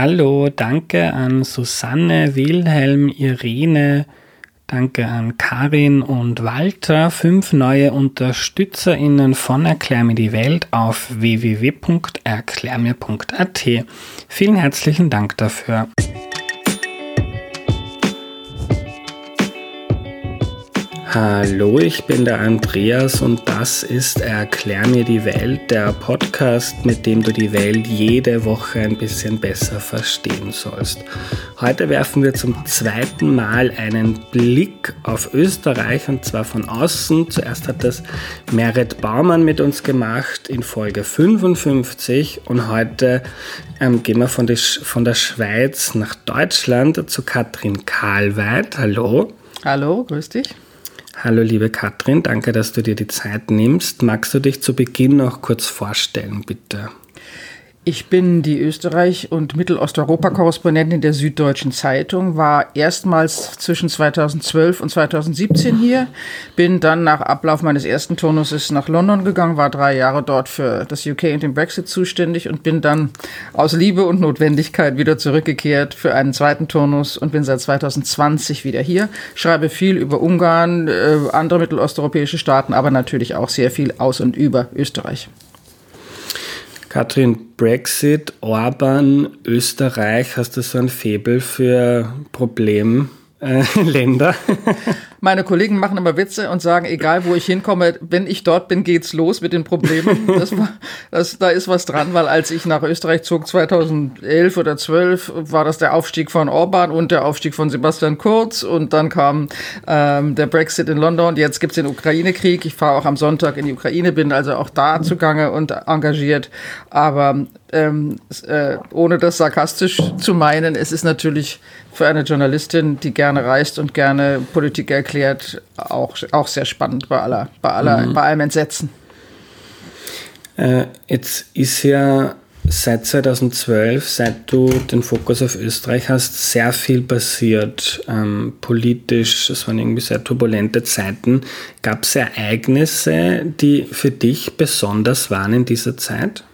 Hallo, danke an Susanne, Wilhelm, Irene, danke an Karin und Walter, fünf neue UnterstützerInnen von Erklär mir die Welt auf www.erklärmir.at. Vielen herzlichen Dank dafür. Hallo, ich bin der Andreas und das ist Erklär mir die Welt, der Podcast, mit dem du die Welt jede Woche ein bisschen besser verstehen sollst. Heute werfen wir zum zweiten Mal einen Blick auf Österreich und zwar von außen. Zuerst hat das Merit Baumann mit uns gemacht in Folge 55 und heute ähm, gehen wir von, die, von der Schweiz nach Deutschland zu Katrin Karlweit. Hallo. Hallo, grüß dich. Hallo liebe Katrin, danke, dass du dir die Zeit nimmst. Magst du dich zu Beginn noch kurz vorstellen, bitte? Ich bin die Österreich- und Mittelosteuropa-Korrespondentin der Süddeutschen Zeitung, war erstmals zwischen 2012 und 2017 hier, bin dann nach Ablauf meines ersten Turnuses nach London gegangen, war drei Jahre dort für das UK und den Brexit zuständig und bin dann aus Liebe und Notwendigkeit wieder zurückgekehrt für einen zweiten Turnus und bin seit 2020 wieder hier, schreibe viel über Ungarn, äh, andere mittelosteuropäische Staaten, aber natürlich auch sehr viel aus und über Österreich. Katrin, Brexit, Orban, Österreich, hast du so ein Faible für Problemländer? Äh, Meine Kollegen machen immer Witze und sagen, egal wo ich hinkomme, wenn ich dort bin, geht's los mit den Problemen. Das war, das, da ist was dran, weil als ich nach Österreich zog, 2011 oder 12, war das der Aufstieg von Orban und der Aufstieg von Sebastian Kurz und dann kam ähm, der Brexit in London jetzt gibt's den Ukraine-Krieg. Ich fahre auch am Sonntag in die Ukraine, bin also auch da zugange und engagiert. Aber ähm, äh, ohne das sarkastisch zu meinen, es ist natürlich für eine Journalistin, die gerne reist und gerne Politik erklärt, auch, auch sehr spannend bei aller, bei aller, mhm. bei allem Entsetzen. Äh, jetzt ist ja seit 2012, seit du den Fokus auf Österreich hast, sehr viel passiert ähm, politisch. Es waren irgendwie sehr turbulente Zeiten. Gab es Ereignisse, die für dich besonders waren in dieser Zeit?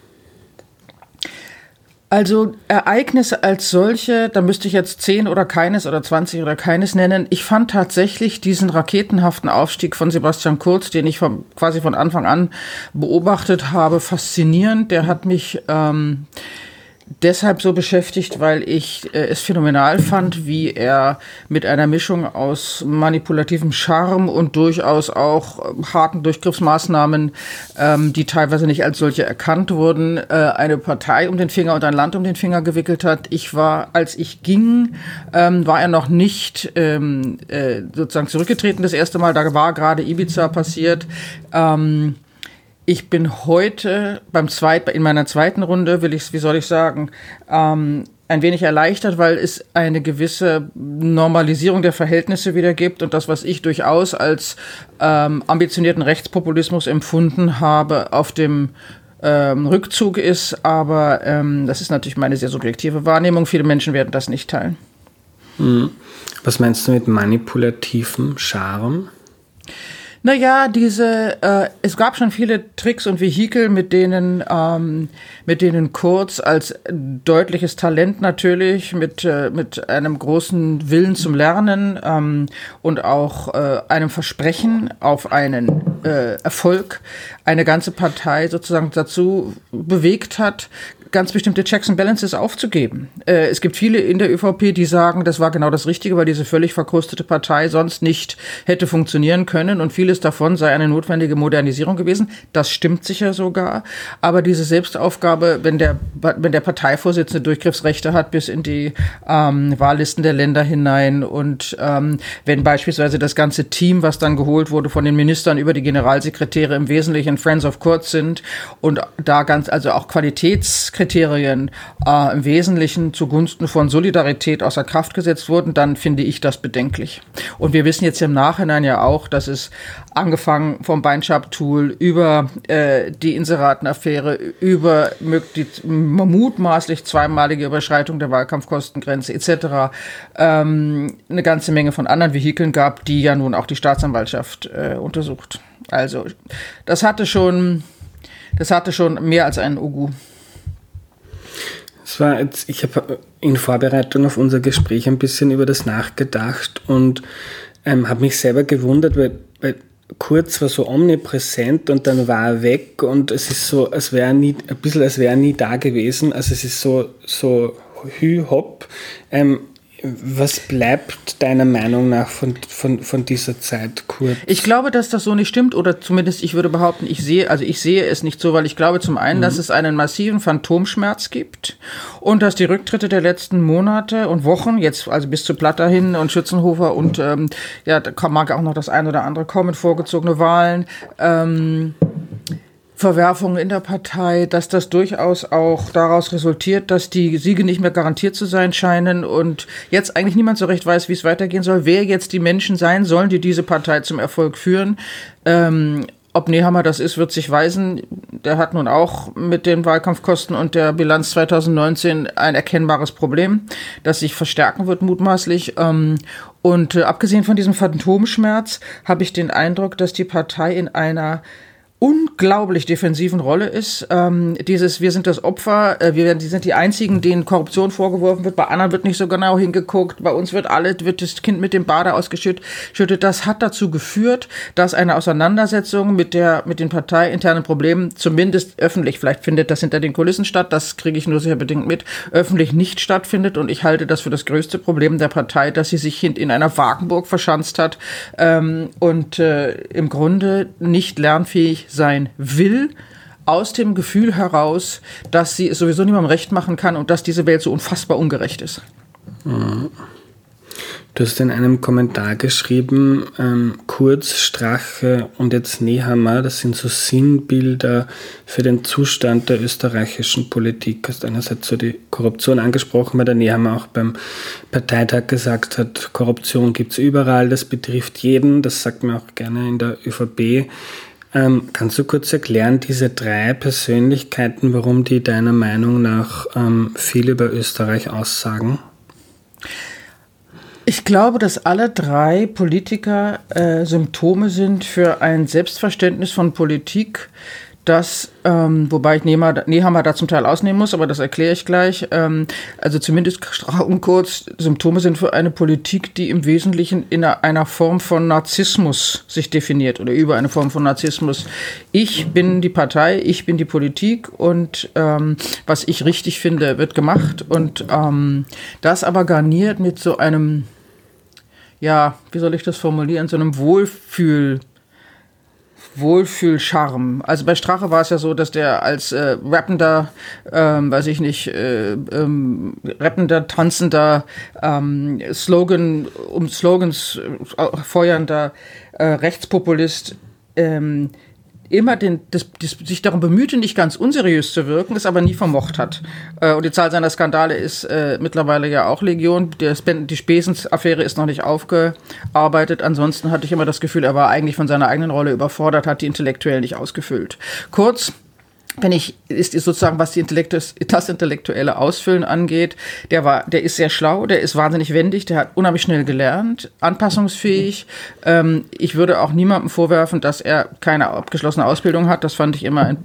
Also Ereignisse als solche, da müsste ich jetzt 10 oder keines oder 20 oder keines nennen. Ich fand tatsächlich diesen raketenhaften Aufstieg von Sebastian Kurz, den ich vom, quasi von Anfang an beobachtet habe, faszinierend. Der hat mich ähm, deshalb so beschäftigt, weil ich äh, es phänomenal fand, wie er mit einer Mischung aus manipulativem Charme und durchaus auch äh, harten Durchgriffsmaßnahmen, ähm, die teilweise nicht als solche erkannt wurden, äh, eine Partei um den Finger und ein Land um den Finger gewickelt hat. Ich war, als ich ging, ähm, war er noch nicht ähm, äh, sozusagen zurückgetreten das erste Mal. Da war gerade Ibiza passiert. Ähm, ich bin heute beim zweiten, in meiner zweiten Runde, will ich, wie soll ich sagen, ähm, ein wenig erleichtert, weil es eine gewisse Normalisierung der Verhältnisse wieder gibt und das, was ich durchaus als ähm, ambitionierten Rechtspopulismus empfunden habe, auf dem ähm, Rückzug ist. Aber ähm, das ist natürlich meine sehr subjektive Wahrnehmung. Viele Menschen werden das nicht teilen. Hm. Was meinst du mit manipulativem Charme? Naja, diese, äh, es gab schon viele Tricks und Vehikel, mit denen, ähm, mit denen Kurz als deutliches Talent natürlich, mit, äh, mit einem großen Willen zum Lernen ähm, und auch äh, einem Versprechen auf einen äh, Erfolg eine ganze Partei sozusagen dazu bewegt hat, ganz bestimmte Checks and Balances aufzugeben. Äh, es gibt viele in der ÖVP, die sagen, das war genau das Richtige, weil diese völlig verkrustete Partei sonst nicht hätte funktionieren können und vieles davon sei eine notwendige Modernisierung gewesen. Das stimmt sicher sogar. Aber diese Selbstaufgabe, wenn der, wenn der Parteivorsitzende Durchgriffsrechte hat bis in die ähm, Wahllisten der Länder hinein und ähm, wenn beispielsweise das ganze Team, was dann geholt wurde von den Ministern über die Generalsekretäre im Wesentlichen Friends of Court sind und da ganz, also auch Qualitätskriterien Kriterien äh, im Wesentlichen zugunsten von Solidarität außer Kraft gesetzt wurden, dann finde ich das bedenklich. Und wir wissen jetzt im Nachhinein ja auch, dass es angefangen vom Beinschab-Tool über äh, die Inseratenaffäre, über die mutmaßlich zweimalige Überschreitung der Wahlkampfkostengrenze etc. Ähm, eine ganze Menge von anderen Vehikeln gab, die ja nun auch die Staatsanwaltschaft äh, untersucht. Also das hatte schon, das hatte schon mehr als einen Ugu. War jetzt, ich habe in Vorbereitung auf unser Gespräch ein bisschen über das nachgedacht und ähm, habe mich selber gewundert, weil, weil Kurz war so omnipräsent und dann war er weg und es ist so, als wäre nie, ein bisschen als wäre er nie da gewesen. Also es ist so, so hü hopp. Ähm, was bleibt deiner Meinung nach von, von, von dieser Zeit kurz? Ich glaube, dass das so nicht stimmt oder zumindest ich würde behaupten, ich sehe, also ich sehe es nicht so, weil ich glaube zum einen, mhm. dass es einen massiven Phantomschmerz gibt und dass die Rücktritte der letzten Monate und Wochen, jetzt also bis zu Platter hin und Schützenhofer und ähm, ja, da mag auch noch das ein oder andere kommen, vorgezogene Wahlen, ähm, Verwerfungen in der Partei, dass das durchaus auch daraus resultiert, dass die Siege nicht mehr garantiert zu sein scheinen und jetzt eigentlich niemand so recht weiß, wie es weitergehen soll, wer jetzt die Menschen sein sollen, die diese Partei zum Erfolg führen. Ähm, ob Nehammer das ist, wird sich weisen. Der hat nun auch mit den Wahlkampfkosten und der Bilanz 2019 ein erkennbares Problem, das sich verstärken wird mutmaßlich. Ähm, und äh, abgesehen von diesem Phantomschmerz habe ich den Eindruck, dass die Partei in einer unglaublich defensiven Rolle ist. Ähm, dieses, wir sind das Opfer, äh, wir sind die einzigen, denen Korruption vorgeworfen wird. Bei anderen wird nicht so genau hingeguckt. Bei uns wird alle, wird das Kind mit dem Bade ausgeschüttet. Das hat dazu geführt, dass eine Auseinandersetzung mit der, mit den parteiinternen Problemen zumindest öffentlich, vielleicht findet das hinter den Kulissen statt. Das kriege ich nur sehr bedingt mit, öffentlich nicht stattfindet. Und ich halte das für das größte Problem der Partei, dass sie sich in einer Wagenburg verschanzt hat ähm, und äh, im Grunde nicht lernfähig sein will, aus dem Gefühl heraus, dass sie es sowieso niemandem recht machen kann und dass diese Welt so unfassbar ungerecht ist. Du hast in einem Kommentar geschrieben, ähm, Kurz, Strache und jetzt Nehammer, das sind so Sinnbilder für den Zustand der österreichischen Politik. Du hast einerseits so die Korruption angesprochen, weil der Nehammer auch beim Parteitag gesagt hat, Korruption gibt es überall, das betrifft jeden, das sagt man auch gerne in der ÖVP. Ähm, kannst du kurz erklären, diese drei Persönlichkeiten, warum die deiner Meinung nach ähm, viel über Österreich aussagen? Ich glaube, dass alle drei Politiker äh, Symptome sind für ein Selbstverständnis von Politik, dass, ähm, wobei ich Nehammer da zum Teil ausnehmen muss, aber das erkläre ich gleich, ähm, also zumindest und kurz, Symptome sind für eine Politik, die im Wesentlichen in einer Form von Narzissmus sich definiert oder über eine Form von Narzissmus. Ich bin die Partei, ich bin die Politik und ähm, was ich richtig finde, wird gemacht und ähm, das aber garniert mit so einem, ja, wie soll ich das formulieren, so einem Wohlfühl- Wohlfühlcharme. Also bei Strache war es ja so, dass der als äh, rappender, ähm, weiß ich nicht, äh, ähm, rappender, tanzender, ähm, Slogan, um Slogans äh, feuernder äh, Rechtspopulist ähm, immer den, das, das, sich darum bemühte, nicht ganz unseriös zu wirken, es aber nie vermocht hat. Äh, und die Zahl seiner Skandale ist äh, mittlerweile ja auch Legion. Der die Spesens-Affäre ist noch nicht aufgearbeitet. Ansonsten hatte ich immer das Gefühl, er war eigentlich von seiner eigenen Rolle überfordert, hat die intellektuell nicht ausgefüllt. Kurz, wenn ich, ist sozusagen, was die Intellektu das intellektuelle Ausfüllen angeht, der war, der ist sehr schlau, der ist wahnsinnig wendig, der hat unheimlich schnell gelernt, anpassungsfähig. Ähm, ich würde auch niemandem vorwerfen, dass er keine abgeschlossene Ausbildung hat. Das fand ich immer ein,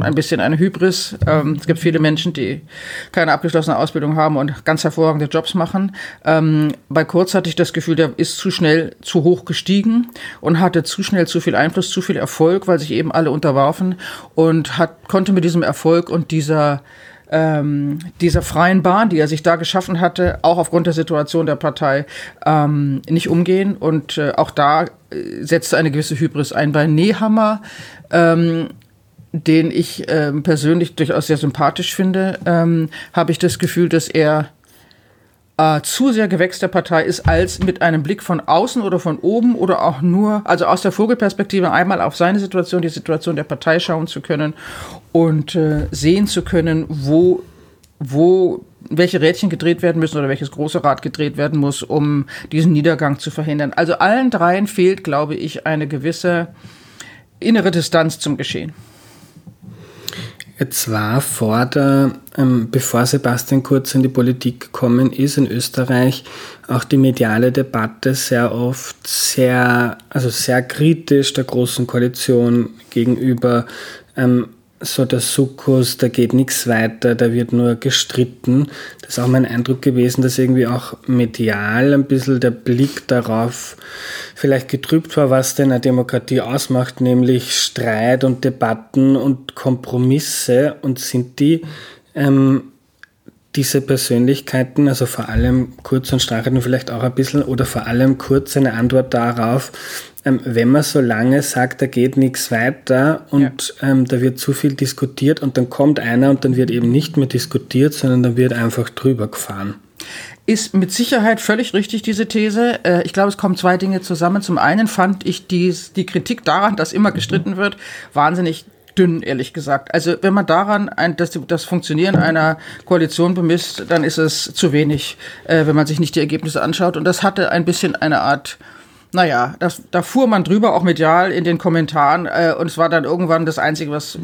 ein bisschen eine Hybris. Ähm, es gibt viele Menschen, die keine abgeschlossene Ausbildung haben und ganz hervorragende Jobs machen. Ähm, bei Kurz hatte ich das Gefühl, der ist zu schnell zu hoch gestiegen und hatte zu schnell zu viel Einfluss, zu viel Erfolg, weil sich eben alle unterwarfen und hat konnte mit diesem Erfolg und dieser ähm, dieser freien Bahn, die er sich da geschaffen hatte, auch aufgrund der Situation der Partei, ähm, nicht umgehen. Und äh, auch da äh, setzte eine gewisse Hybris ein. Bei Nehammer, ähm, den ich ähm, persönlich durchaus sehr sympathisch finde, ähm, habe ich das Gefühl, dass er äh, zu sehr Gewächs der Partei ist, als mit einem Blick von außen oder von oben oder auch nur, also aus der Vogelperspektive einmal auf seine Situation, die Situation der Partei schauen zu können und äh, sehen zu können, wo, wo welche Rädchen gedreht werden müssen oder welches große Rad gedreht werden muss, um diesen Niedergang zu verhindern. Also allen dreien fehlt, glaube ich, eine gewisse innere Distanz zum Geschehen. Jetzt war vor der, ähm, bevor Sebastian Kurz in die Politik gekommen ist in Österreich, auch die mediale Debatte sehr oft sehr, also sehr kritisch der Großen Koalition gegenüber. Ähm, so der Sukkus, da geht nichts weiter, da wird nur gestritten. Das ist auch mein Eindruck gewesen, dass irgendwie auch medial ein bisschen der Blick darauf vielleicht getrübt war, was denn eine Demokratie ausmacht, nämlich Streit und Debatten und Kompromisse und sind die ähm, diese Persönlichkeiten, also vor allem Kurz und Streichert vielleicht auch ein bisschen oder vor allem Kurz eine Antwort darauf, ähm, wenn man so lange sagt, da geht nichts weiter und ja. ähm, da wird zu viel diskutiert und dann kommt einer und dann wird eben nicht mehr diskutiert, sondern dann wird einfach drüber gefahren. Ist mit Sicherheit völlig richtig, diese These. Äh, ich glaube, es kommen zwei Dinge zusammen. Zum einen fand ich dies, die Kritik daran, dass immer gestritten wird, wahnsinnig dünn, ehrlich gesagt. Also wenn man daran ein, das, das Funktionieren einer Koalition bemisst, dann ist es zu wenig, äh, wenn man sich nicht die Ergebnisse anschaut. Und das hatte ein bisschen eine Art naja, das, da fuhr man drüber, auch medial in den Kommentaren. Äh, und es war dann irgendwann das Einzige, was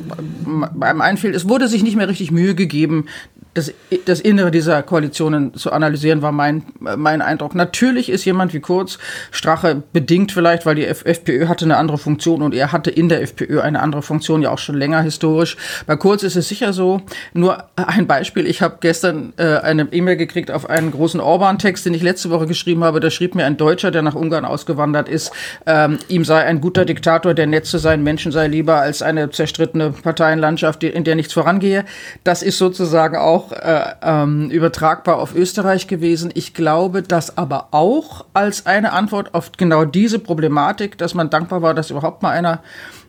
einem einfiel. Es wurde sich nicht mehr richtig Mühe gegeben, das, das Innere dieser Koalitionen zu analysieren, war mein, mein Eindruck. Natürlich ist jemand wie Kurz, Strache bedingt vielleicht, weil die FPÖ hatte eine andere Funktion und er hatte in der FPÖ eine andere Funktion, ja auch schon länger historisch. Bei Kurz ist es sicher so. Nur ein Beispiel, ich habe gestern äh, eine E-Mail gekriegt auf einen großen Orban-Text, den ich letzte Woche geschrieben habe. Da schrieb mir ein Deutscher, der nach Ungarn ausgewandert ist, ähm, ihm sei ein guter Diktator, der nett zu seinen Menschen sei lieber als eine zerstrittene Parteienlandschaft, in der nichts vorangehe. Das ist sozusagen auch äh, ähm, übertragbar auf Österreich gewesen. Ich glaube, dass aber auch als eine Antwort auf genau diese Problematik, dass man dankbar war, dass überhaupt mal einer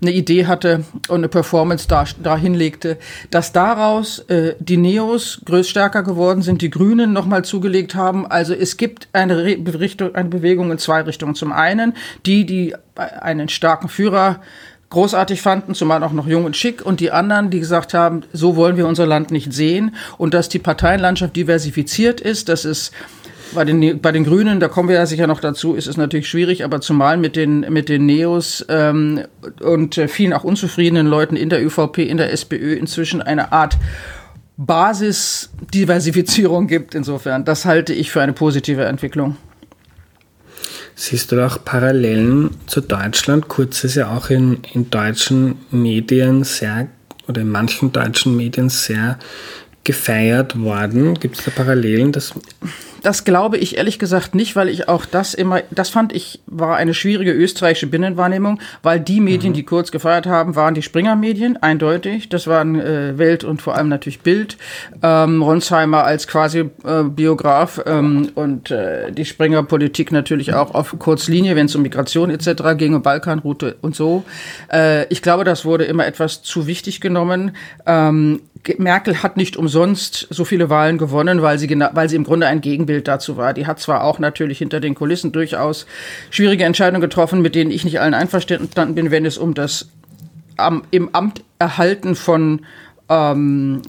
eine Idee hatte und eine Performance da, da hinlegte, dass daraus äh, die Neos größtstärker geworden sind, die Grünen nochmal zugelegt haben. Also es gibt eine, Re Richtung, eine Bewegung in zwei Richtungen. Zum einen die, die einen starken Führer großartig fanden, zumal auch noch jung und schick, und die anderen, die gesagt haben, so wollen wir unser Land nicht sehen und dass die Parteienlandschaft diversifiziert ist, dass es bei den, bei den Grünen, da kommen wir ja sicher noch dazu, ist es natürlich schwierig, aber zumal mit den, mit den Neos ähm, und äh, vielen auch unzufriedenen Leuten in der ÖVP, in der SPÖ inzwischen eine Art Basisdiversifizierung gibt. Insofern, das halte ich für eine positive Entwicklung. Siehst du auch Parallelen zu Deutschland? Kurz ist ja auch in, in deutschen Medien sehr, oder in manchen deutschen Medien sehr gefeiert worden. Gibt es da Parallelen? Das das glaube ich ehrlich gesagt nicht, weil ich auch das immer, das fand ich, war eine schwierige österreichische Binnenwahrnehmung, weil die Medien, mhm. die kurz gefeiert haben, waren die Springer-Medien, eindeutig. Das waren äh, Welt und vor allem natürlich Bild. Ähm, Ronsheimer als quasi äh, Biograf ähm, und äh, die Springer-Politik natürlich auch auf Kurzlinie, wenn es um Migration etc. ging, um Balkanroute und so. Äh, ich glaube, das wurde immer etwas zu wichtig genommen. Ähm, Merkel hat nicht umsonst so viele Wahlen gewonnen, weil sie, weil sie im Grunde ein Gegenbild dazu war. Die hat zwar auch natürlich hinter den Kulissen durchaus schwierige Entscheidungen getroffen, mit denen ich nicht allen einverstanden bin, wenn es um das am, im Amt erhalten von ähm,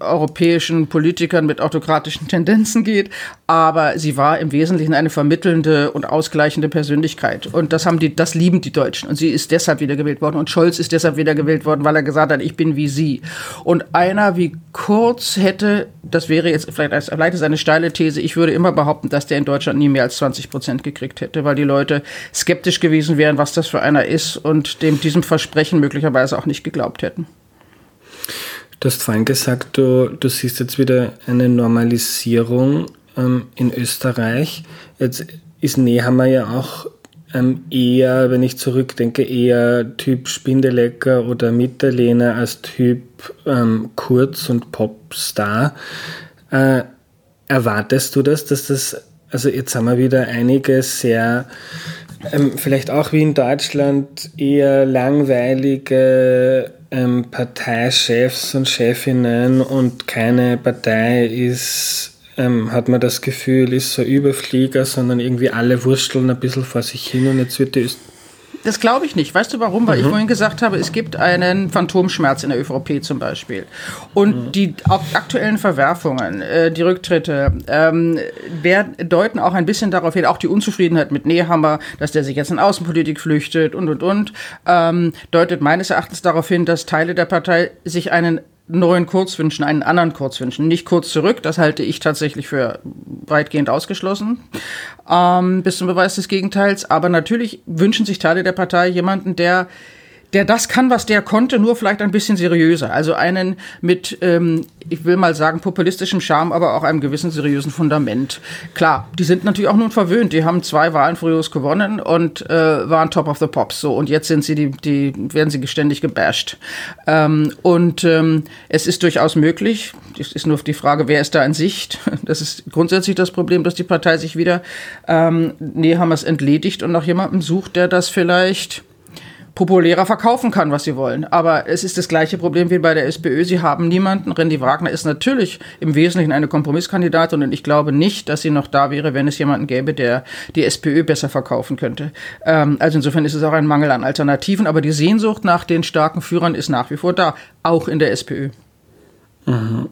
europäischen Politikern mit autokratischen Tendenzen geht, aber sie war im Wesentlichen eine vermittelnde und ausgleichende Persönlichkeit. Und das haben die, das lieben die Deutschen. Und sie ist deshalb wiedergewählt worden. Und Scholz ist deshalb wiedergewählt worden, weil er gesagt hat, ich bin wie sie. Und einer wie Kurz hätte, das wäre jetzt vielleicht, vielleicht ist eine steile These, ich würde immer behaupten, dass der in Deutschland nie mehr als 20 Prozent gekriegt hätte, weil die Leute skeptisch gewesen wären, was das für einer ist und dem diesem Versprechen möglicherweise auch nicht geglaubt hätten. Du hast vorhin gesagt, du, du siehst jetzt wieder eine Normalisierung ähm, in Österreich. Jetzt ist Nehammer ja auch ähm, eher, wenn ich zurückdenke, eher Typ Spindelecker oder Mitterlehner als Typ ähm, Kurz und Popstar. Äh, erwartest du das, dass das, also jetzt haben wir wieder einige sehr ähm, vielleicht auch wie in Deutschland eher langweilige ähm, Parteichefs und Chefinnen und keine Partei ist, ähm, hat man das Gefühl, ist so Überflieger, sondern irgendwie alle wursteln ein bisschen vor sich hin und jetzt wird die Öst das glaube ich nicht. Weißt du warum? Weil mhm. ich vorhin gesagt habe, es gibt einen Phantomschmerz in der ÖVP zum Beispiel. Und mhm. die aktuellen Verwerfungen, äh, die Rücktritte, ähm, werden, deuten auch ein bisschen darauf hin, auch die Unzufriedenheit mit Nehammer, dass der sich jetzt in Außenpolitik flüchtet und, und, und, ähm, deutet meines Erachtens darauf hin, dass Teile der Partei sich einen neuen Kurz wünschen, einen anderen Kurz wünschen. Nicht kurz zurück, das halte ich tatsächlich für weitgehend ausgeschlossen, ähm, bis zum Beweis des Gegenteils. Aber natürlich wünschen sich Teile der Partei jemanden, der der das kann, was der konnte, nur vielleicht ein bisschen seriöser. Also einen mit, ähm, ich will mal sagen, populistischem Charme, aber auch einem gewissen seriösen Fundament. Klar, die sind natürlich auch nun verwöhnt. Die haben zwei Wahlen furios gewonnen und äh, waren Top of the Pops. So und jetzt sind sie die, die werden sie ständig gebasht. Ähm, und ähm, es ist durchaus möglich. Es ist nur die Frage, wer ist da in Sicht? Das ist grundsätzlich das Problem, dass die Partei sich wieder ähm, Nehammers entledigt und nach jemandem sucht, der das vielleicht populärer verkaufen kann, was sie wollen. Aber es ist das gleiche Problem wie bei der SPÖ. Sie haben niemanden. Randy Wagner ist natürlich im Wesentlichen eine Kompromisskandidatin und ich glaube nicht, dass sie noch da wäre, wenn es jemanden gäbe, der die SPÖ besser verkaufen könnte. Ähm, also insofern ist es auch ein Mangel an Alternativen. Aber die Sehnsucht nach den starken Führern ist nach wie vor da, auch in der SPÖ. Mhm.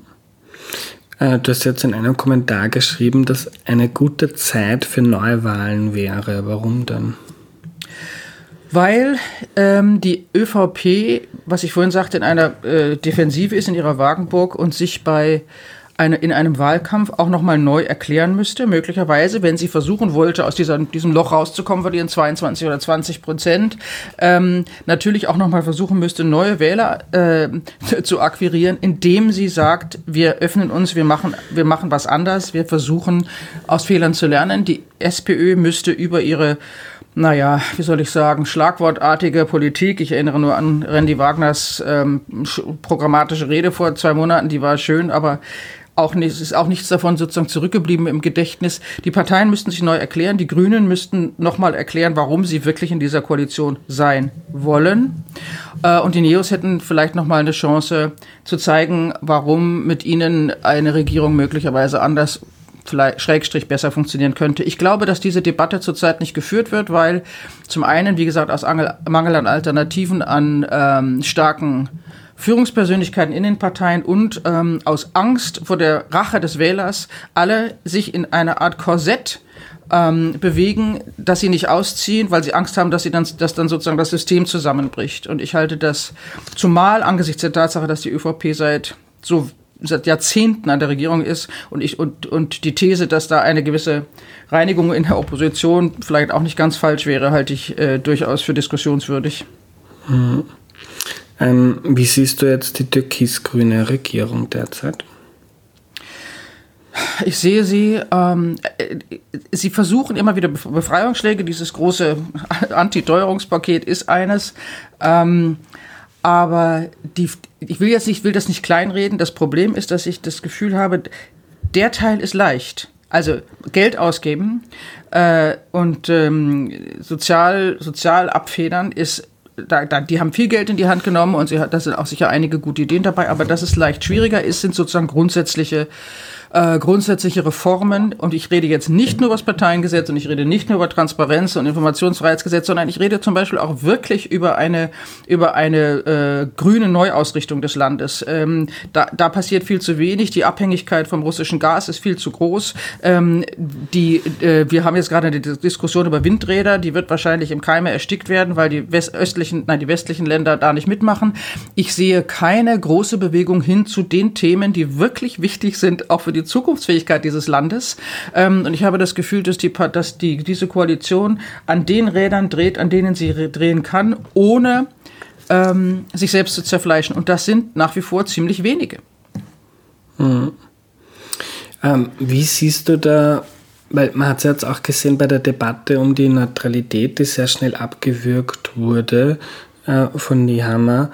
Äh, du hast jetzt in einem Kommentar geschrieben, dass eine gute Zeit für Neuwahlen wäre. Warum denn? Weil ähm, die ÖVP, was ich vorhin sagte, in einer äh, Defensive ist in ihrer Wagenburg und sich bei eine, in einem Wahlkampf auch nochmal neu erklären müsste, möglicherweise, wenn sie versuchen wollte, aus dieser, diesem Loch rauszukommen, verlieren 22 oder 20 Prozent, ähm, natürlich auch nochmal versuchen müsste, neue Wähler äh, zu akquirieren, indem sie sagt, wir öffnen uns, wir machen, wir machen was anders, wir versuchen aus Fehlern zu lernen. Die SPÖ müsste über ihre naja, wie soll ich sagen, schlagwortartige Politik. Ich erinnere nur an Randy Wagners ähm, programmatische Rede vor zwei Monaten, die war schön, aber auch nicht, ist auch nichts davon sozusagen zurückgeblieben im Gedächtnis. Die Parteien müssten sich neu erklären. Die Grünen müssten nochmal erklären, warum sie wirklich in dieser Koalition sein wollen. Äh, und die Neos hätten vielleicht nochmal eine Chance zu zeigen, warum mit ihnen eine Regierung möglicherweise anders vielleicht Schrägstrich besser funktionieren könnte. Ich glaube, dass diese Debatte zurzeit nicht geführt wird, weil zum einen, wie gesagt, aus Mangel an Alternativen, an ähm, starken Führungspersönlichkeiten in den Parteien und ähm, aus Angst vor der Rache des Wählers alle sich in eine Art Korsett ähm, bewegen, dass sie nicht ausziehen, weil sie Angst haben, dass sie dann, dass dann sozusagen das System zusammenbricht. Und ich halte das zumal angesichts der Tatsache, dass die ÖVP seit so seit Jahrzehnten an der Regierung ist und ich und, und die These, dass da eine gewisse Reinigung in der Opposition vielleicht auch nicht ganz falsch wäre, halte ich äh, durchaus für diskussionswürdig. Mhm. Ähm, wie siehst du jetzt die türkis-grüne Regierung derzeit? Ich sehe sie, ähm, äh, sie versuchen immer wieder Befreiungsschläge. Dieses große Antiteuerungspaket ist eines. Ähm, aber die, ich will jetzt nicht, will das nicht kleinreden. Das Problem ist, dass ich das Gefühl habe, der Teil ist leicht. Also Geld ausgeben äh, und ähm, sozial, sozial abfedern ist da, da, die haben viel Geld in die Hand genommen und sie hat, da sind auch sicher einige gute Ideen dabei, aber dass es leicht schwieriger ist, sind sozusagen grundsätzliche äh, grundsätzliche Reformen. Und ich rede jetzt nicht nur über das Parteiengesetz und ich rede nicht nur über Transparenz und Informationsfreiheitsgesetz, sondern ich rede zum Beispiel auch wirklich über eine, über eine äh, grüne Neuausrichtung des Landes. Ähm, da, da passiert viel zu wenig. Die Abhängigkeit vom russischen Gas ist viel zu groß. Ähm, die, äh, wir haben jetzt gerade eine Diskussion über Windräder, die wird wahrscheinlich im Keime erstickt werden, weil die östlichen, nein, die westlichen Länder da nicht mitmachen. Ich sehe keine große Bewegung hin zu den Themen, die wirklich wichtig sind, auch für die die Zukunftsfähigkeit dieses Landes. Ähm, und ich habe das Gefühl, dass, die, dass die, diese Koalition an den Rädern dreht, an denen sie drehen kann, ohne ähm, sich selbst zu zerfleischen. Und das sind nach wie vor ziemlich wenige. Mhm. Ähm, wie siehst du da weil man hat es jetzt auch gesehen bei der Debatte um die Neutralität, die sehr schnell abgewürgt wurde äh, von Niehammer.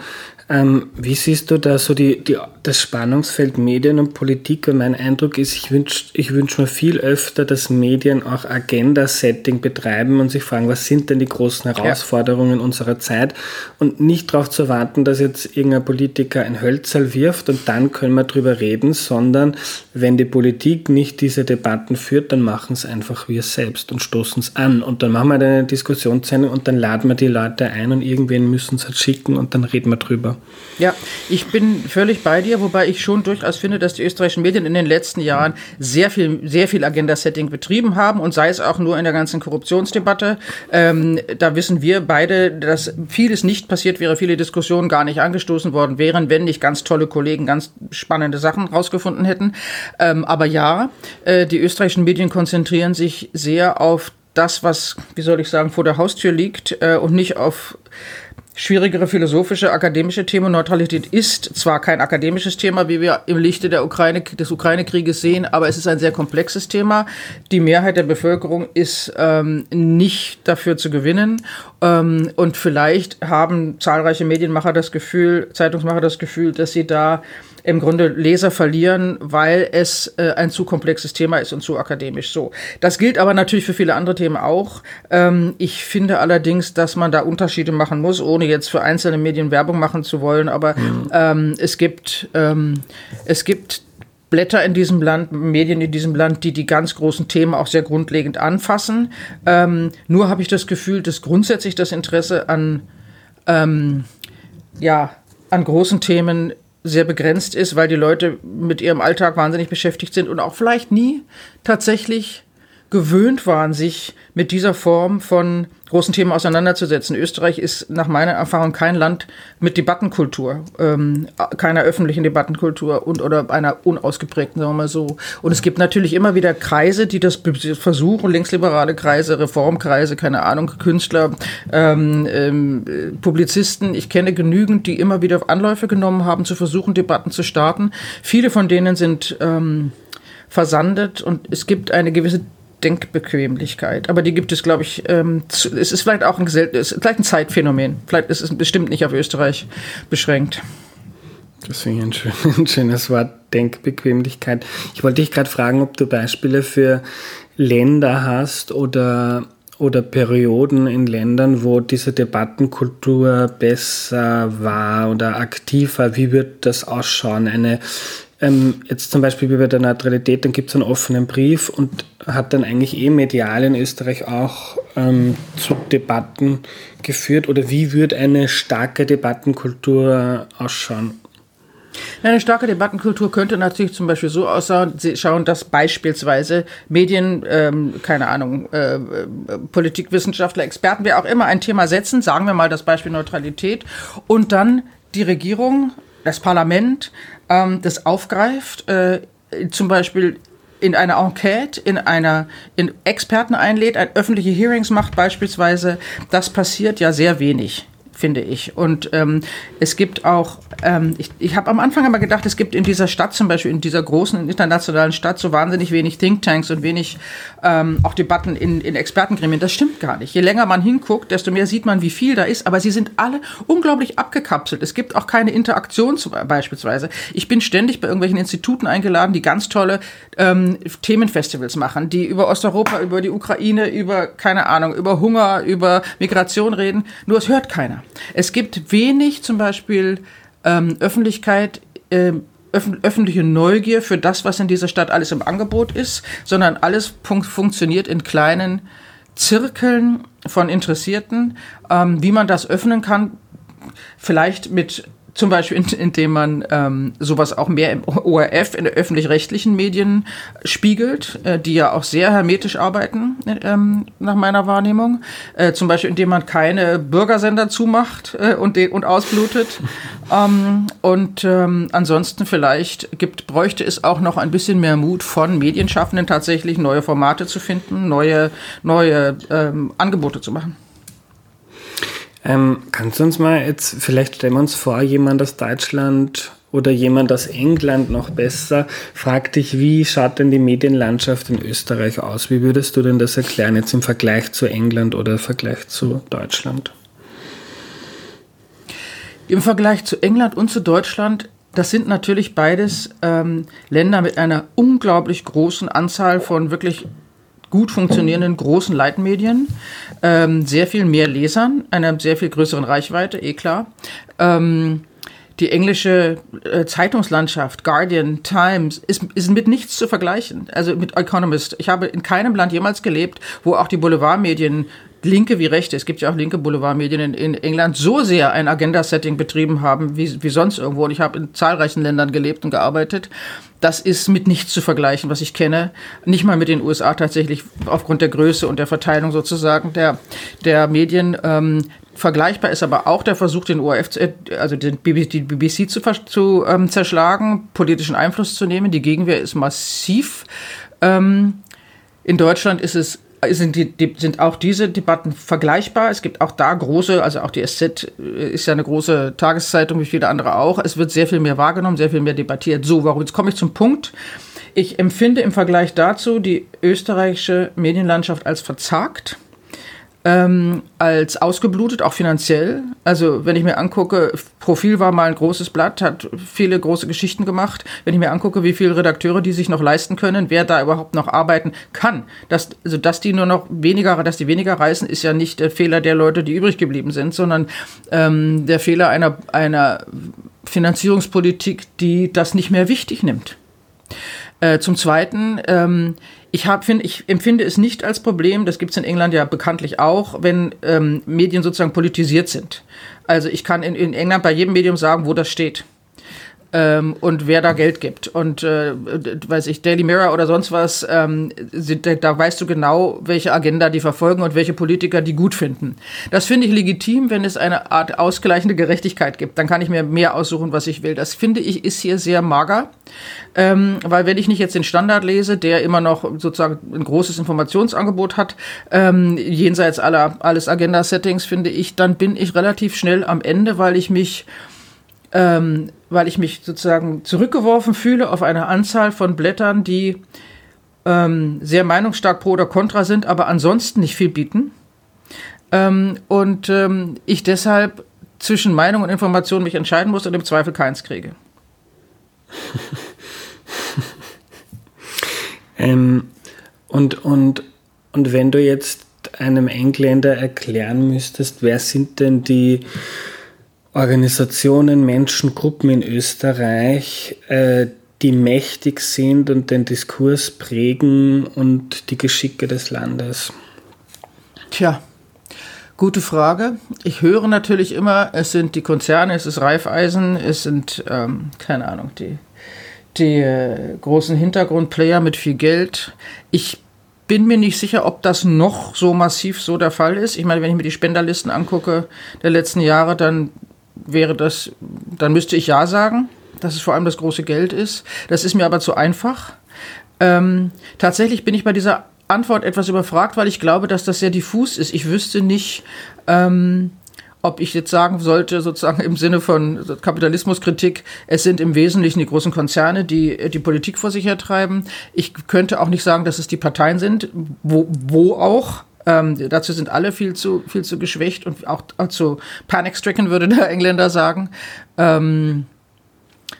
Ähm, wie siehst du da so die, die, das Spannungsfeld Medien und Politik? Und mein Eindruck ist, ich wünsche ich wünsch mir viel öfter, dass Medien auch Agenda-Setting betreiben und sich fragen, was sind denn die großen Herausforderungen ja. unserer Zeit? Und nicht darauf zu warten, dass jetzt irgendein Politiker ein Hölzerl wirft und dann können wir drüber reden, sondern wenn die Politik nicht diese Debatten führt, dann machen es einfach wir selbst und stoßen es an. Und dann machen wir eine Diskussionssendung und dann laden wir die Leute ein und irgendwen müssen es halt schicken und dann reden wir drüber. Ja, ich bin völlig bei dir, wobei ich schon durchaus finde, dass die österreichischen Medien in den letzten Jahren sehr viel, sehr viel Agenda-Setting betrieben haben und sei es auch nur in der ganzen Korruptionsdebatte. Ähm, da wissen wir beide, dass vieles nicht passiert wäre, viele Diskussionen gar nicht angestoßen worden wären, wenn nicht ganz tolle Kollegen ganz spannende Sachen rausgefunden hätten. Ähm, aber ja, äh, die österreichischen Medien konzentrieren sich sehr auf das, was, wie soll ich sagen, vor der Haustür liegt äh, und nicht auf schwierigere philosophische, akademische Thema. Neutralität ist zwar kein akademisches Thema, wie wir im Lichte der Ukraine, des Ukraine-Krieges sehen, aber es ist ein sehr komplexes Thema. Die Mehrheit der Bevölkerung ist ähm, nicht dafür zu gewinnen. Ähm, und vielleicht haben zahlreiche Medienmacher das Gefühl, Zeitungsmacher das Gefühl, dass sie da im Grunde Leser verlieren, weil es äh, ein zu komplexes Thema ist und zu akademisch. So, das gilt aber natürlich für viele andere Themen auch. Ähm, ich finde allerdings, dass man da Unterschiede machen muss, ohne jetzt für einzelne Medien Werbung machen zu wollen. Aber mhm. ähm, es gibt ähm, es gibt Blätter in diesem Land, Medien in diesem Land, die die ganz großen Themen auch sehr grundlegend anfassen. Ähm, nur habe ich das Gefühl, dass grundsätzlich das Interesse an ähm, ja an großen Themen sehr begrenzt ist, weil die Leute mit ihrem Alltag wahnsinnig beschäftigt sind und auch vielleicht nie tatsächlich gewöhnt waren, sich mit dieser Form von großen Themen auseinanderzusetzen. Österreich ist nach meiner Erfahrung kein Land mit Debattenkultur, ähm, keiner öffentlichen Debattenkultur und oder einer unausgeprägten, sagen wir mal so. Und es gibt natürlich immer wieder Kreise, die das versuchen, linksliberale Kreise, Reformkreise, keine Ahnung, Künstler, ähm, ähm, Publizisten. Ich kenne genügend, die immer wieder Anläufe genommen haben, zu versuchen, Debatten zu starten. Viele von denen sind ähm, versandet und es gibt eine gewisse Denkbequemlichkeit. Aber die gibt es, glaube ich, ähm, zu, es ist vielleicht auch ein, ist vielleicht ein Zeitphänomen. Vielleicht ist es bestimmt nicht auf Österreich beschränkt. Das finde ich ein, schön, ein schönes Wort, Denkbequemlichkeit. Ich wollte dich gerade fragen, ob du Beispiele für Länder hast oder, oder Perioden in Ländern, wo diese Debattenkultur besser war oder aktiver. Wie wird das ausschauen? Eine ähm, jetzt zum Beispiel wie bei der Neutralität, dann gibt es einen offenen Brief und hat dann eigentlich eh medial in Österreich auch ähm, zu Debatten geführt. Oder wie würde eine starke Debattenkultur ausschauen? Eine starke Debattenkultur könnte natürlich zum Beispiel so ausschauen, dass beispielsweise Medien, ähm, keine Ahnung, äh, äh, Politikwissenschaftler, Experten, wer auch immer ein Thema setzen, sagen wir mal das Beispiel Neutralität, und dann die Regierung, das Parlament ähm, das aufgreift, äh, zum Beispiel in einer Enquete, in einer in Experten einlädt, ein öffentliche Hearings macht beispielsweise, das passiert ja sehr wenig finde ich. Und ähm, es gibt auch, ähm, ich, ich habe am Anfang immer gedacht, es gibt in dieser Stadt zum Beispiel, in dieser großen internationalen Stadt so wahnsinnig wenig Thinktanks und wenig ähm, auch Debatten in, in Expertengremien. Das stimmt gar nicht. Je länger man hinguckt, desto mehr sieht man, wie viel da ist. Aber sie sind alle unglaublich abgekapselt. Es gibt auch keine Interaktion zum, beispielsweise. Ich bin ständig bei irgendwelchen Instituten eingeladen, die ganz tolle ähm, Themenfestivals machen, die über Osteuropa, über die Ukraine, über, keine Ahnung, über Hunger, über Migration reden. Nur es hört keiner. Es gibt wenig zum Beispiel ähm, Öffentlichkeit, äh, öf öffentliche Neugier für das, was in dieser Stadt alles im Angebot ist, sondern alles fun funktioniert in kleinen Zirkeln von Interessierten. Ähm, wie man das öffnen kann, vielleicht mit zum Beispiel, indem man ähm, sowas auch mehr im ORF, in den öffentlich-rechtlichen Medien spiegelt, äh, die ja auch sehr hermetisch arbeiten, ähm, nach meiner Wahrnehmung. Äh, zum Beispiel, indem man keine Bürgersender zumacht äh, und, und ausblutet. ähm, und ähm, ansonsten vielleicht gibt, bräuchte es auch noch ein bisschen mehr Mut von Medienschaffenden, tatsächlich neue Formate zu finden, neue, neue ähm, Angebote zu machen. Ähm, kannst du uns mal jetzt, vielleicht stellen wir uns vor, jemand aus Deutschland oder jemand aus England noch besser, fragt dich, wie schaut denn die Medienlandschaft in Österreich aus? Wie würdest du denn das erklären jetzt im Vergleich zu England oder im Vergleich zu Deutschland? Im Vergleich zu England und zu Deutschland, das sind natürlich beides ähm, Länder mit einer unglaublich großen Anzahl von wirklich gut funktionierenden großen Leitmedien, ähm, sehr viel mehr Lesern, einer sehr viel größeren Reichweite, eh klar. Ähm, die englische äh, Zeitungslandschaft, Guardian, Times, ist, ist mit nichts zu vergleichen. Also mit Economist. Ich habe in keinem Land jemals gelebt, wo auch die Boulevardmedien linke wie rechte, es gibt ja auch linke Boulevardmedien in, in England, so sehr ein Agenda-Setting betrieben haben wie, wie sonst irgendwo. Und ich habe in zahlreichen Ländern gelebt und gearbeitet. Das ist mit nichts zu vergleichen, was ich kenne. Nicht mal mit den USA tatsächlich aufgrund der Größe und der Verteilung sozusagen der, der Medien. Ähm, vergleichbar ist aber auch der Versuch, den ORF, zu, also den BBC, die BBC zu, zu ähm, zerschlagen, politischen Einfluss zu nehmen. Die Gegenwehr ist massiv. Ähm, in Deutschland ist es sind, die, die, sind auch diese Debatten vergleichbar. Es gibt auch da große, also auch die SZ ist ja eine große Tageszeitung wie viele andere auch. Es wird sehr viel mehr wahrgenommen, sehr viel mehr debattiert. So, warum? Jetzt komme ich zum Punkt. Ich empfinde im Vergleich dazu die österreichische Medienlandschaft als verzagt ähm, als ausgeblutet, auch finanziell. Also wenn ich mir angucke, Profil war mal ein großes Blatt, hat viele große Geschichten gemacht. Wenn ich mir angucke, wie viele Redakteure die sich noch leisten können, wer da überhaupt noch arbeiten kann, dass, also dass die nur noch weniger, dass die weniger reisen, ist ja nicht der Fehler der Leute, die übrig geblieben sind, sondern ähm, der Fehler einer, einer Finanzierungspolitik, die das nicht mehr wichtig nimmt. Äh, zum Zweiten, ähm, ich, hab, find, ich empfinde es nicht als Problem, das gibt es in England ja bekanntlich auch, wenn ähm, Medien sozusagen politisiert sind. Also ich kann in, in England bei jedem Medium sagen, wo das steht ähm, und wer da Geld gibt. Und äh, weiß ich, Daily Mirror oder sonst was, ähm, sind, da weißt du genau, welche Agenda die verfolgen und welche Politiker die gut finden. Das finde ich legitim, wenn es eine Art ausgleichende Gerechtigkeit gibt. Dann kann ich mir mehr aussuchen, was ich will. Das finde ich ist hier sehr mager, ähm, weil wenn ich nicht jetzt den Standard lese, der immer noch sozusagen ein großes Informationsangebot hat, ähm, jenseits aller alles Agenda-Settings, finde ich, dann bin ich relativ schnell am Ende, weil ich mich ähm, weil ich mich sozusagen zurückgeworfen fühle auf eine Anzahl von Blättern, die ähm, sehr meinungsstark pro oder contra sind, aber ansonsten nicht viel bieten. Ähm, und ähm, ich deshalb zwischen Meinung und Information mich entscheiden muss und im Zweifel keins kriege. Ähm, und, und, und wenn du jetzt einem Engländer erklären müsstest, wer sind denn die Organisationen, Menschengruppen in Österreich, äh, die mächtig sind und den Diskurs prägen und die Geschicke des Landes? Tja, gute Frage. Ich höre natürlich immer, es sind die Konzerne, es ist Raiffeisen, es sind, ähm, keine Ahnung, die, die äh, großen Hintergrundplayer mit viel Geld. Ich bin mir nicht sicher, ob das noch so massiv so der Fall ist. Ich meine, wenn ich mir die Spenderlisten angucke der letzten Jahre, dann wäre das, dann müsste ich ja sagen, dass es vor allem das große Geld ist. Das ist mir aber zu einfach. Ähm, tatsächlich bin ich bei dieser Antwort etwas überfragt, weil ich glaube, dass das sehr diffus ist. Ich wüsste nicht, ähm, ob ich jetzt sagen sollte, sozusagen im Sinne von Kapitalismuskritik, es sind im Wesentlichen die großen Konzerne, die die Politik vor sich hertreiben. Ich könnte auch nicht sagen, dass es die Parteien sind, wo, wo auch. Ähm, dazu sind alle viel zu, viel zu geschwächt und auch, zu panic-stricken, würde der Engländer sagen. Ähm,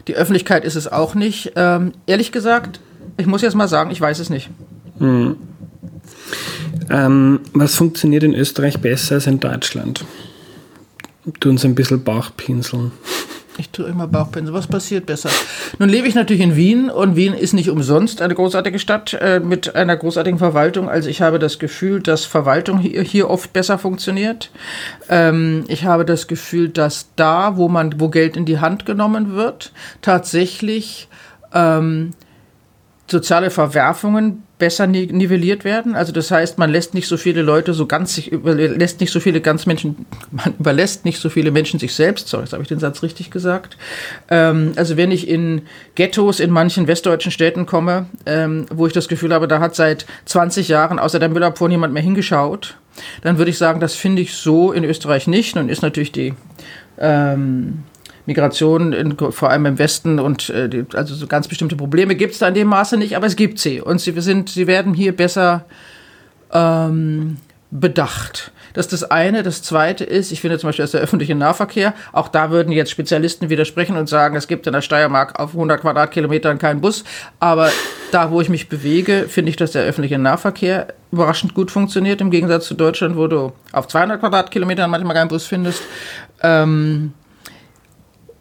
die Öffentlichkeit ist es auch nicht. Ähm, ehrlich gesagt, ich muss jetzt mal sagen, ich weiß es nicht. Hm. Ähm, was funktioniert in Österreich besser als in Deutschland? Du uns ein bisschen Bauchpinseln. Ich tue immer Bauchpinsel. Was passiert besser? Nun lebe ich natürlich in Wien und Wien ist nicht umsonst eine großartige Stadt äh, mit einer großartigen Verwaltung. Also ich habe das Gefühl, dass Verwaltung hier, hier oft besser funktioniert. Ähm, ich habe das Gefühl, dass da, wo man, wo Geld in die Hand genommen wird, tatsächlich ähm, soziale Verwerfungen besser nivelliert werden. Also das heißt, man lässt nicht so viele Leute so ganz sich überlässt nicht so viele ganz Menschen, man überlässt nicht so viele Menschen sich selbst. Sorry, jetzt habe ich den Satz richtig gesagt. Ähm, also wenn ich in Ghettos in manchen westdeutschen Städten komme, ähm, wo ich das Gefühl habe, da hat seit 20 Jahren außer der Müllabfuhr niemand mehr hingeschaut, dann würde ich sagen, das finde ich so in Österreich nicht. Nun ist natürlich die ähm, Migration, in, vor allem im Westen und äh, die, also so ganz bestimmte Probleme gibt es da in dem Maße nicht, aber es gibt sie und sie sind, sie werden hier besser ähm, bedacht. Das ist das eine. Das zweite ist, ich finde zum Beispiel, dass der öffentliche Nahverkehr, auch da würden jetzt Spezialisten widersprechen und sagen, es gibt in der Steiermark auf 100 Quadratkilometern keinen Bus. Aber da, wo ich mich bewege, finde ich, dass der öffentliche Nahverkehr überraschend gut funktioniert, im Gegensatz zu Deutschland, wo du auf 200 Quadratkilometern manchmal keinen Bus findest. Ähm,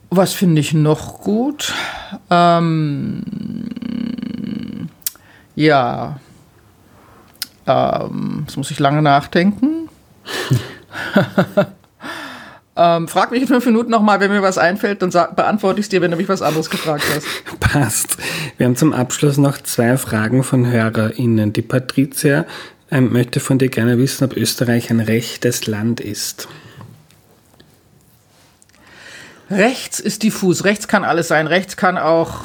was finde ich noch gut? Ähm, ja, ähm, das muss ich lange nachdenken. ähm, frag mich in fünf Minuten nochmal, wenn mir was einfällt, dann beantworte ich es dir, wenn du mich was anderes gefragt hast. Passt. Wir haben zum Abschluss noch zwei Fragen von HörerInnen. Die Patricia ähm, möchte von dir gerne wissen, ob Österreich ein rechtes Land ist. Rechts ist diffus. Rechts kann alles sein. Rechts kann auch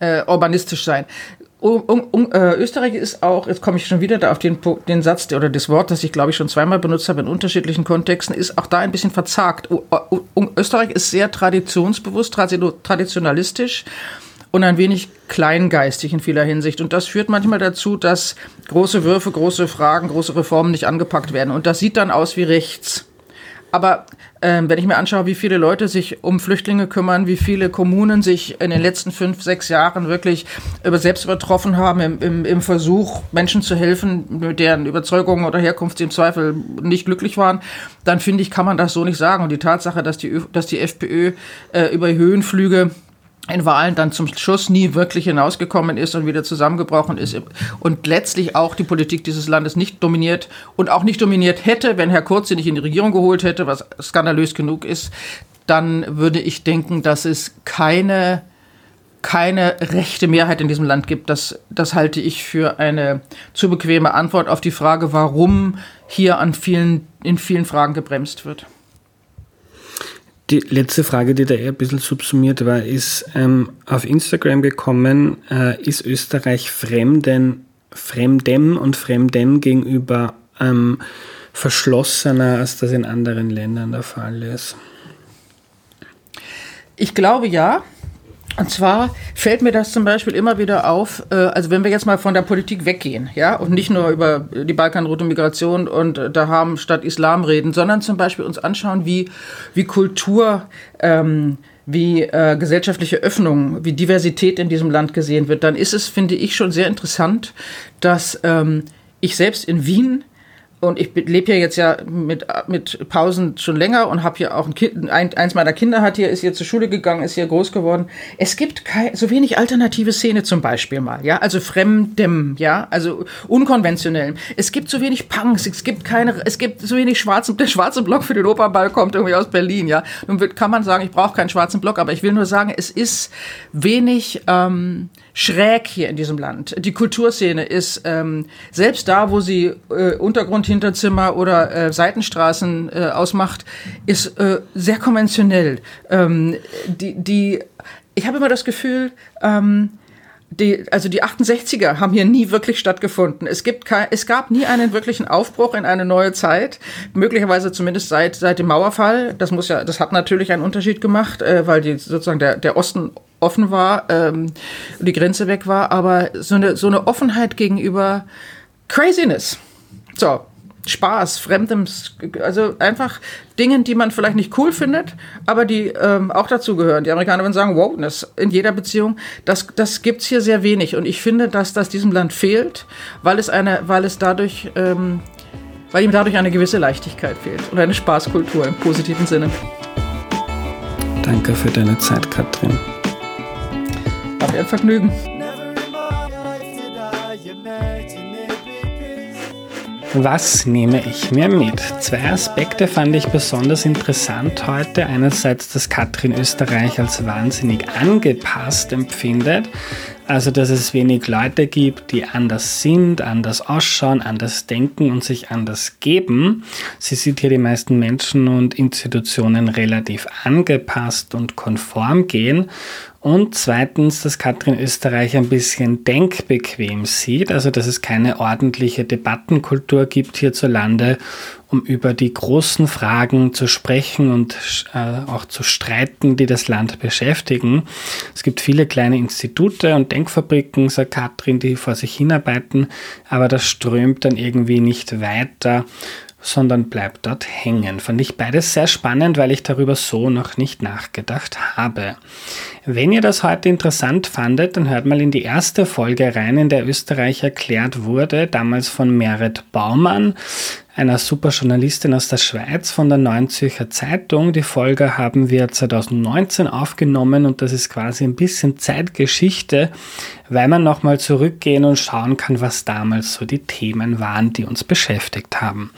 äh, urbanistisch sein. äh, Österreich ist auch, jetzt komme ich schon wieder da auf den, den Satz oder das Wort, das ich glaube ich schon zweimal benutzt habe in unterschiedlichen Kontexten, ist auch da ein bisschen verzagt. Österreich ist sehr traditionsbewusst, traditionalistisch und ein wenig kleingeistig in vieler Hinsicht. Und das führt manchmal dazu, dass große Würfe, große Fragen, große Reformen nicht angepackt werden. Und das sieht dann aus wie rechts. Aber ähm, wenn ich mir anschaue, wie viele Leute sich um Flüchtlinge kümmern, wie viele Kommunen sich in den letzten fünf, sechs Jahren wirklich über selbst übertroffen haben im, im, im Versuch, Menschen zu helfen, mit deren Überzeugungen oder Herkunft sie im Zweifel nicht glücklich waren, dann finde ich, kann man das so nicht sagen. Und die Tatsache, dass die, dass die FPÖ äh, über Höhenflüge in Wahlen dann zum Schluss nie wirklich hinausgekommen ist und wieder zusammengebrochen ist und letztlich auch die Politik dieses Landes nicht dominiert und auch nicht dominiert hätte, wenn Herr Kurz sie nicht in die Regierung geholt hätte, was skandalös genug ist, dann würde ich denken, dass es keine keine rechte Mehrheit in diesem Land gibt. Das, das halte ich für eine zu bequeme Antwort auf die Frage, warum hier an vielen, in vielen Fragen gebremst wird. Die letzte Frage, die da eher ein bisschen subsumiert war, ist ähm, auf Instagram gekommen, äh, ist Österreich Fremden, Fremdem und Fremdem gegenüber ähm, verschlossener, als das in anderen Ländern der Fall ist? Ich glaube ja. Und zwar fällt mir das zum Beispiel immer wieder auf, äh, also wenn wir jetzt mal von der Politik weggehen, ja, und nicht nur über die Balkanroute Migration und äh, da haben statt Islam reden, sondern zum Beispiel uns anschauen, wie, wie Kultur, ähm, wie äh, gesellschaftliche Öffnung, wie Diversität in diesem Land gesehen wird, dann ist es, finde ich, schon sehr interessant, dass ähm, ich selbst in Wien und ich lebe hier jetzt ja mit, mit Pausen schon länger und habe hier auch ein Kind, ein, eins meiner Kinder hat hier, ist hier zur Schule gegangen, ist hier groß geworden. Es gibt kein, so wenig alternative Szene zum Beispiel mal, ja, also fremdem, ja, also unkonventionellem. Es gibt so wenig Punks, es gibt keine, es gibt so wenig schwarzen, der schwarze Block für den Opernball kommt irgendwie aus Berlin, ja. Nun wird, kann man sagen, ich brauche keinen schwarzen Block, aber ich will nur sagen, es ist wenig, ähm, schräg hier in diesem Land. Die Kulturszene ist ähm, selbst da, wo sie äh, Untergrund, Hinterzimmer oder äh, Seitenstraßen äh, ausmacht, ist äh, sehr konventionell. Ähm, die, die, ich habe immer das Gefühl, ähm, die, also die 68er haben hier nie wirklich stattgefunden. Es gibt kein, es gab nie einen wirklichen Aufbruch in eine neue Zeit. Möglicherweise zumindest seit, seit dem Mauerfall. Das muss ja, das hat natürlich einen Unterschied gemacht, äh, weil die sozusagen der, der Osten offen war, ähm, die Grenze weg war, aber so eine, so eine Offenheit gegenüber Craziness. So, Spaß, Fremdem, also einfach Dingen, die man vielleicht nicht cool findet, aber die ähm, auch dazugehören. Die Amerikaner würden sagen, Wokeness in jeder Beziehung, das, das gibt's hier sehr wenig. Und ich finde, dass das diesem Land fehlt, weil es eine, weil es dadurch, ähm, weil ihm dadurch eine gewisse Leichtigkeit fehlt und eine Spaßkultur im positiven Sinne. Danke für deine Zeit, Katrin. Ein Vergnügen. Was nehme ich mir mit? Zwei Aspekte fand ich besonders interessant heute. Einerseits, dass Katrin Österreich als wahnsinnig angepasst empfindet. Also, dass es wenig Leute gibt, die anders sind, anders ausschauen, anders denken und sich anders geben. Sie sieht hier die meisten Menschen und Institutionen relativ angepasst und konform gehen. Und zweitens, dass Katrin Österreich ein bisschen denkbequem sieht, also dass es keine ordentliche Debattenkultur gibt hierzulande, um über die großen Fragen zu sprechen und äh, auch zu streiten, die das Land beschäftigen. Es gibt viele kleine Institute und Denkfabriken, sagt Katrin, die vor sich hinarbeiten, aber das strömt dann irgendwie nicht weiter sondern bleibt dort hängen. Fand ich beides sehr spannend, weil ich darüber so noch nicht nachgedacht habe. Wenn ihr das heute interessant fandet, dann hört mal in die erste Folge rein, in der Österreich erklärt wurde, damals von Merit Baumann einer super Journalistin aus der Schweiz von der Neuen Zürcher Zeitung. Die Folge haben wir 2019 aufgenommen und das ist quasi ein bisschen Zeitgeschichte, weil man nochmal zurückgehen und schauen kann, was damals so die Themen waren, die uns beschäftigt haben.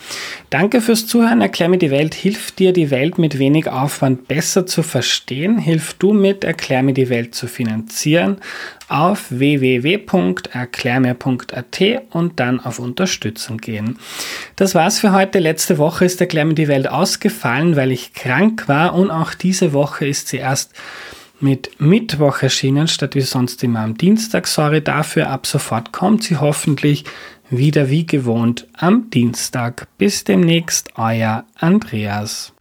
Danke fürs Zuhören. Erklär mir die Welt. Hilft dir, die Welt mit wenig Aufwand besser zu verstehen? Hilf du mit, erklär mir die Welt zu finanzieren auf www.erklärmir.at und dann auf Unterstützen gehen. Das war's für heute. Letzte Woche ist Erklär mir die Welt ausgefallen, weil ich krank war und auch diese Woche ist sie erst mit Mittwoch erschienen, statt wie sonst immer am Dienstag. Sorry dafür, ab sofort kommt sie hoffentlich wieder wie gewohnt am Dienstag. Bis demnächst, euer Andreas.